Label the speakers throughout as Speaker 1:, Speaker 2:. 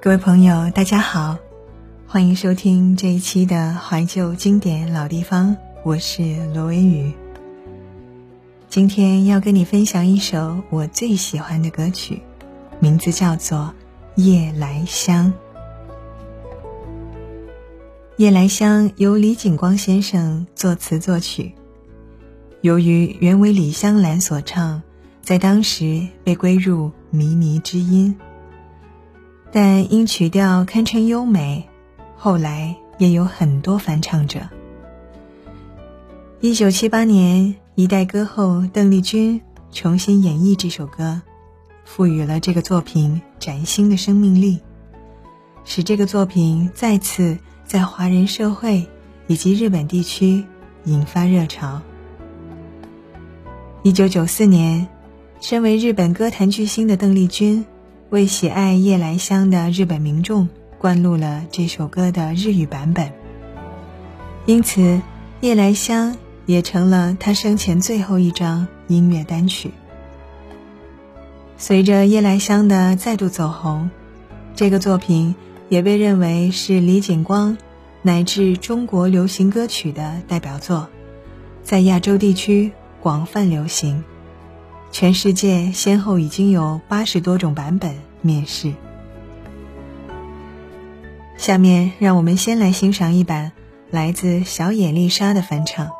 Speaker 1: 各位朋友，大家好，欢迎收听这一期的怀旧经典老地方，我是罗维宇。今天要跟你分享一首我最喜欢的歌曲，名字叫做《夜来香》。《夜来香》由李景光先生作词作曲，由于原为李香兰所唱，在当时被归入靡靡之音。但因曲调堪称优美，后来也有很多翻唱者。一九七八年，一代歌后邓丽君重新演绎这首歌，赋予了这个作品崭新的生命力，使这个作品再次在华人社会以及日本地区引发热潮。一九九四年，身为日本歌坛巨星的邓丽君。为喜爱夜来香的日本民众灌录了这首歌的日语版本，因此夜来香也成了他生前最后一张音乐单曲。随着夜来香的再度走红，这个作品也被认为是李景光乃至中国流行歌曲的代表作，在亚洲地区广泛流行。全世界先后已经有八十多种版本面世。下面让我们先来欣赏一版来自小野丽莎的翻唱。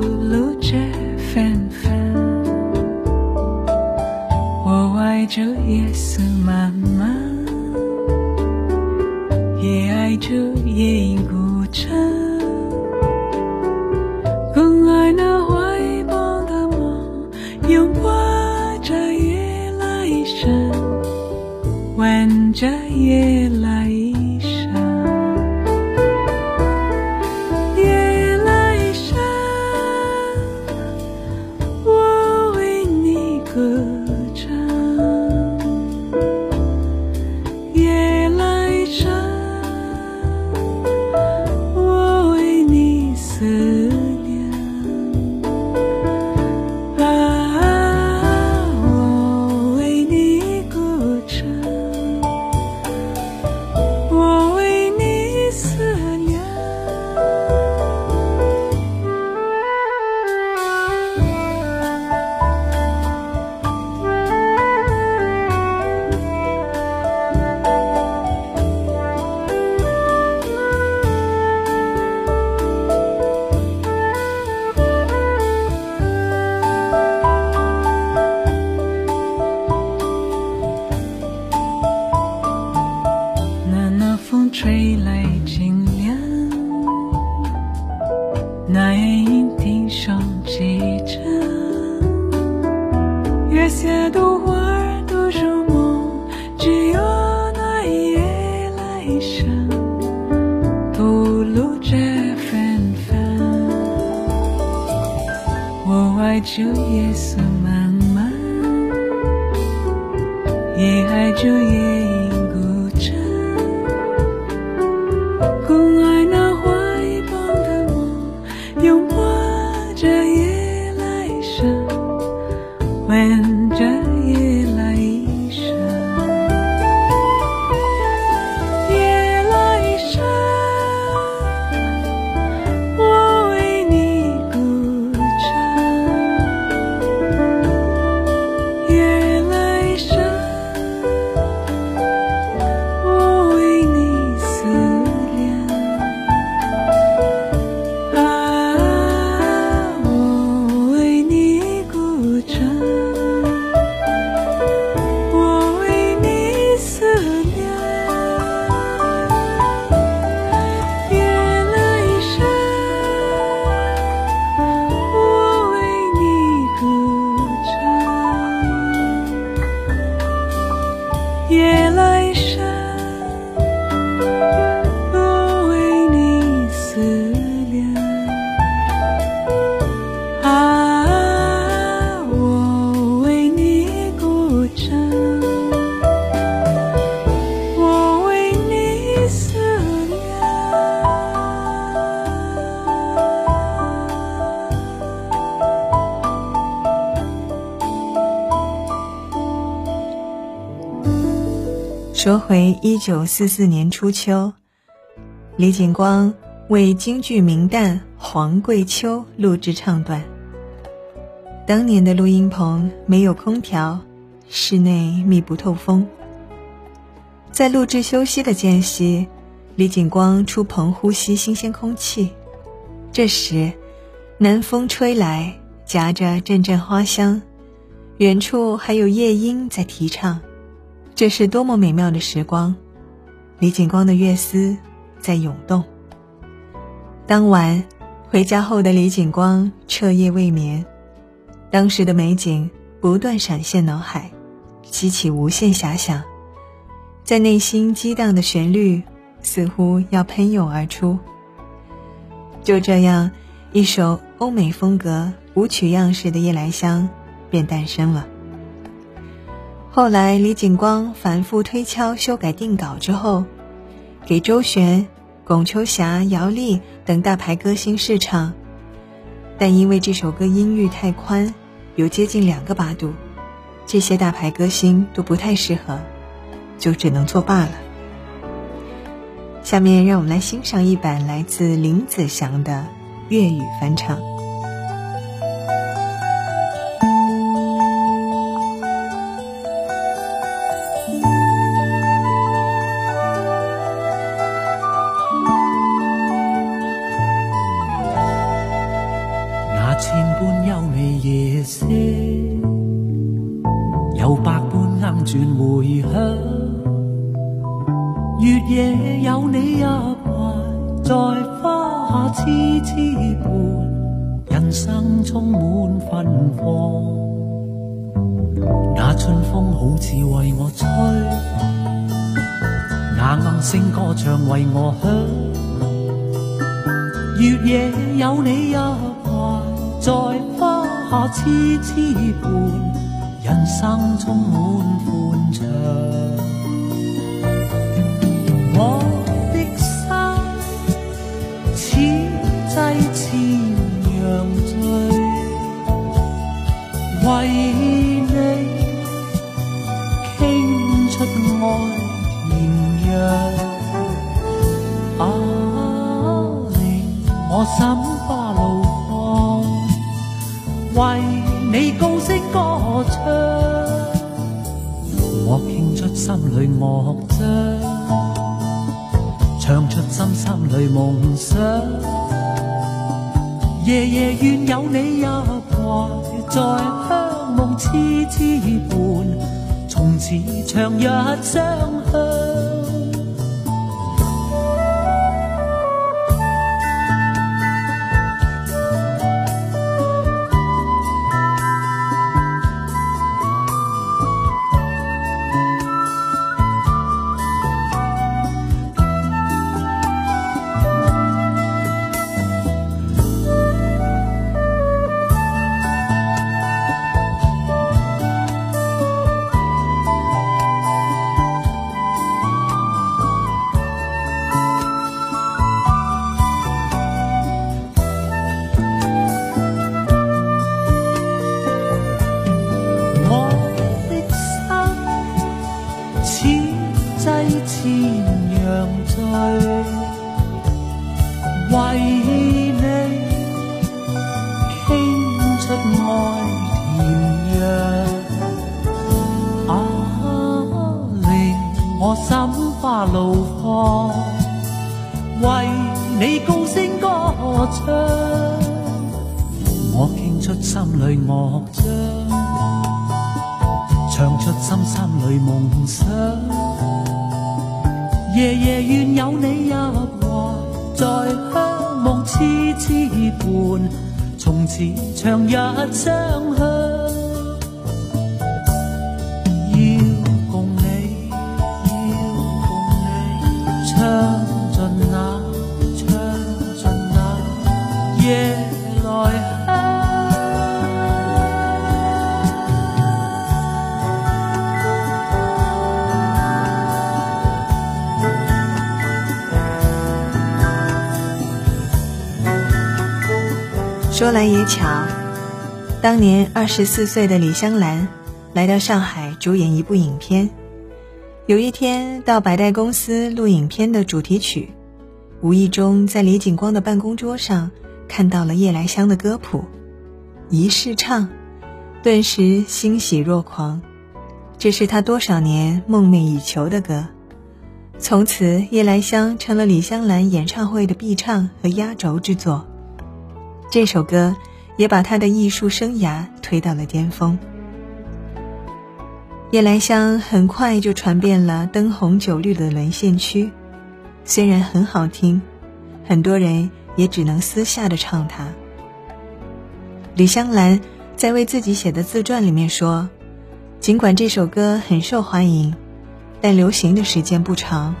Speaker 2: 吐露着芬芳。我爱这夜色茫茫，也爱这夜莺孤城。
Speaker 1: 说回一九四四年初秋，李景光为京剧名旦黄桂秋录制唱段。当年的录音棚没有空调，室内密不透风。在录制休息的间隙，李景光出棚呼吸新鲜空气。这时，南风吹来，夹着阵阵花香，远处还有夜莺在啼唱。这是多么美妙的时光！李景光的乐思在涌动。当晚回家后的李景光彻夜未眠。当时的美景不断闪现脑海，激起无限遐想，在内心激荡的旋律似乎要喷涌而出。就这样，一首欧美风格舞曲样式的《夜来香》便诞生了。后来，李景光反复推敲、修改定稿之后，给周璇、龚秋霞、姚丽等大牌歌星试唱，但因为这首歌音域太宽。有接近两个八度，这些大牌歌星都不太适合，就只能作罢了。下面让我们来欣赏一版来自林子祥的粤语翻唱。
Speaker 3: 有百般硬转回响，月夜有你一怀，在花下痴痴伴，人生充满芬芳。那春风好似为我吹，那暗声歌唱为我响。月夜有你一怀，在花下痴痴伴。人生充满欢畅，痴痴伴，从此长日相向。心里梦想。夜夜愿有你入怀，在香梦痴痴伴，从此长日相向。
Speaker 1: 说来也巧，当年二十四岁的李香兰来到上海主演一部影片，有一天到百代公司录影片的主题曲，无意中在李景光的办公桌上看到了夜来香的歌谱，一试唱，顿时欣喜若狂。这是他多少年梦寐以求的歌，从此夜来香成了李香兰演唱会的必唱和压轴之作。这首歌也把他的艺术生涯推到了巅峰。夜来香很快就传遍了灯红酒绿的沦陷区，虽然很好听，很多人也只能私下的唱它。李香兰在为自己写的自传里面说。尽管这首歌很受欢迎，但流行的时间不长。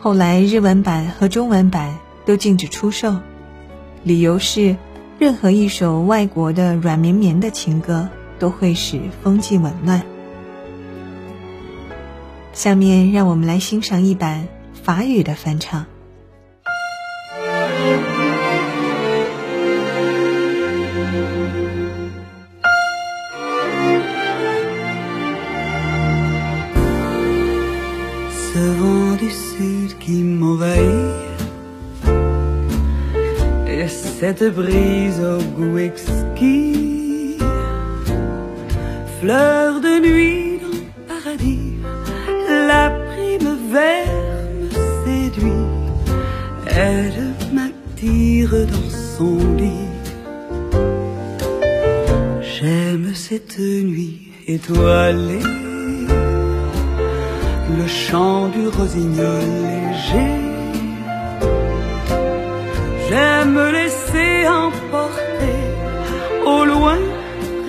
Speaker 1: 后来日文版和中文版都禁止出售，理由是任何一首外国的软绵绵的情歌都会使风气紊乱。下面让我们来欣赏一版法语的翻唱。
Speaker 3: Cette brise au goût exquis, fleur de nuit dans le paradis, la primavera me séduit, elle m'attire dans son lit. J'aime cette nuit étoilée, le chant du rossignol léger. J'aime les emporté au loin,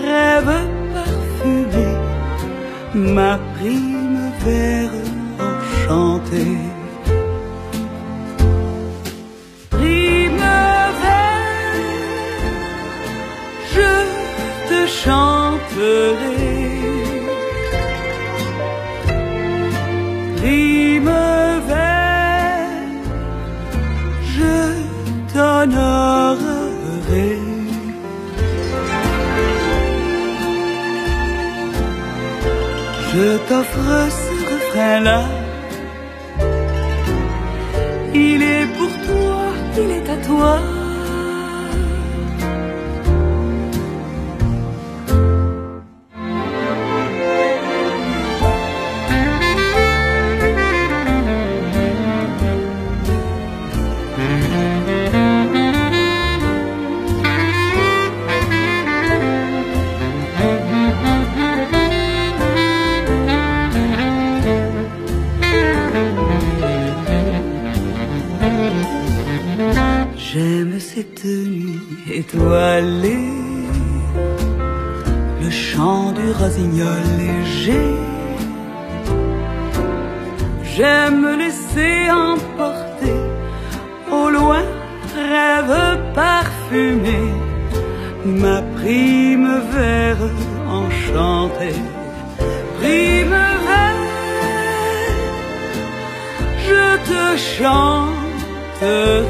Speaker 3: rêve parfumé, ma primavera enchantée. Primavera, je te chanterai. Je t'offre ce refrain-là. Il est pour toi, il est à toi. Le chant du rossignol léger. J'aime laisser emporter au loin, rêve parfumé, ma primavera enchantée. Primavera, je te chanterai.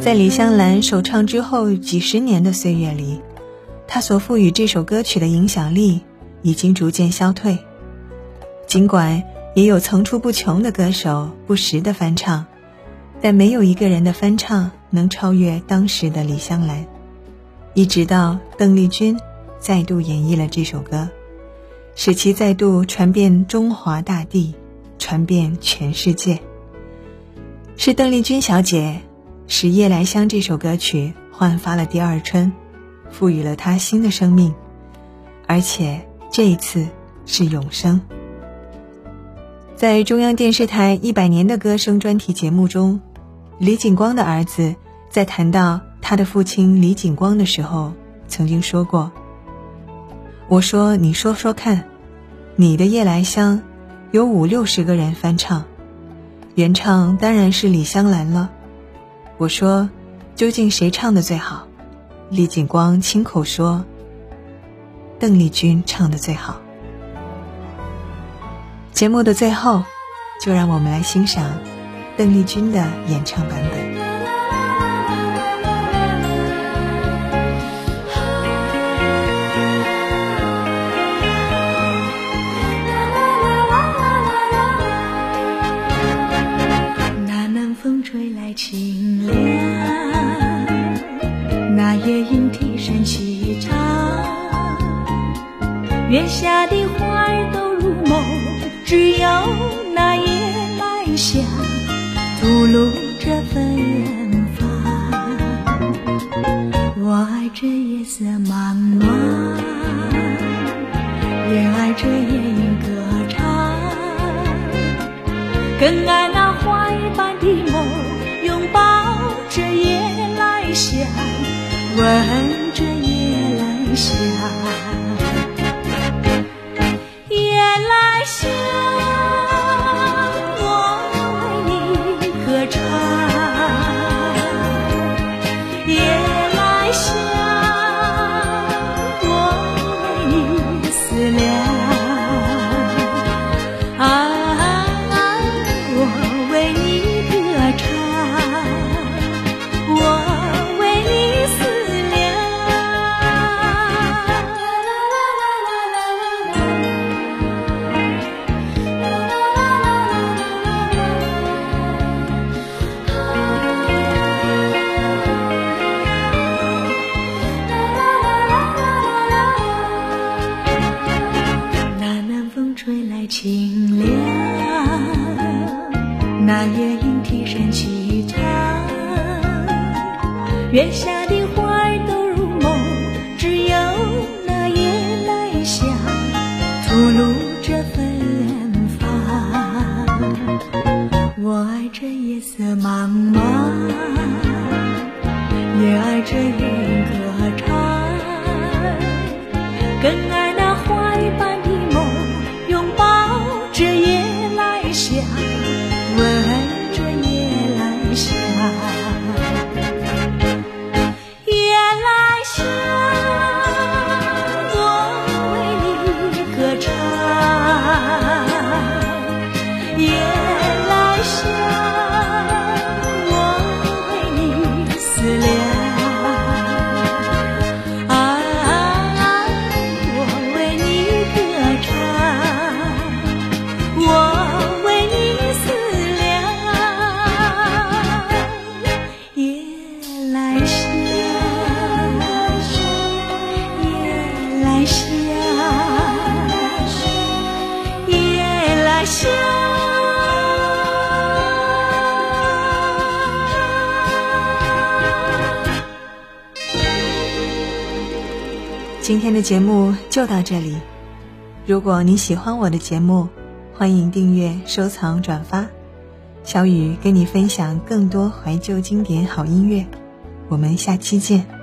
Speaker 1: 在李香兰首唱之后几十年的岁月里，她所赋予这首歌曲的影响力已经逐渐消退。尽管也有层出不穷的歌手不时的翻唱，但没有一个人的翻唱能超越当时的李香兰。一直到邓丽君再度演绎了这首歌，使其再度传遍中华大地，传遍全世界。是邓丽君小姐使《夜来香》这首歌曲焕发了第二春，赋予了它新的生命，而且这一次是永生。在中央电视台《一百年的歌声》专题节目中，李景光的儿子在谈到他的父亲李景光的时候，曾经说过：“我说你说说看，你的《夜来香》有五六十个人翻唱，原唱当然是李香兰了。”我说：“究竟谁唱的最好？”李景光亲口说：“邓丽君唱的最好。”节目的最后，就让我们来欣赏邓丽君的演唱版本。
Speaker 4: 月下的花儿都入梦。只有那夜来香吐露着芬芳，我爱这夜色茫茫，也爱这夜莺歌唱，更爱那花一般的梦，拥抱着夜来香，闻月下的花儿都入梦，只有那夜来香吐露着芬芳。我爱这夜色茫茫
Speaker 1: 今天的节目就到这里。如果你喜欢我的节目，欢迎订阅、收藏、转发。小雨跟你分享更多怀旧经典好音乐，我们下期见。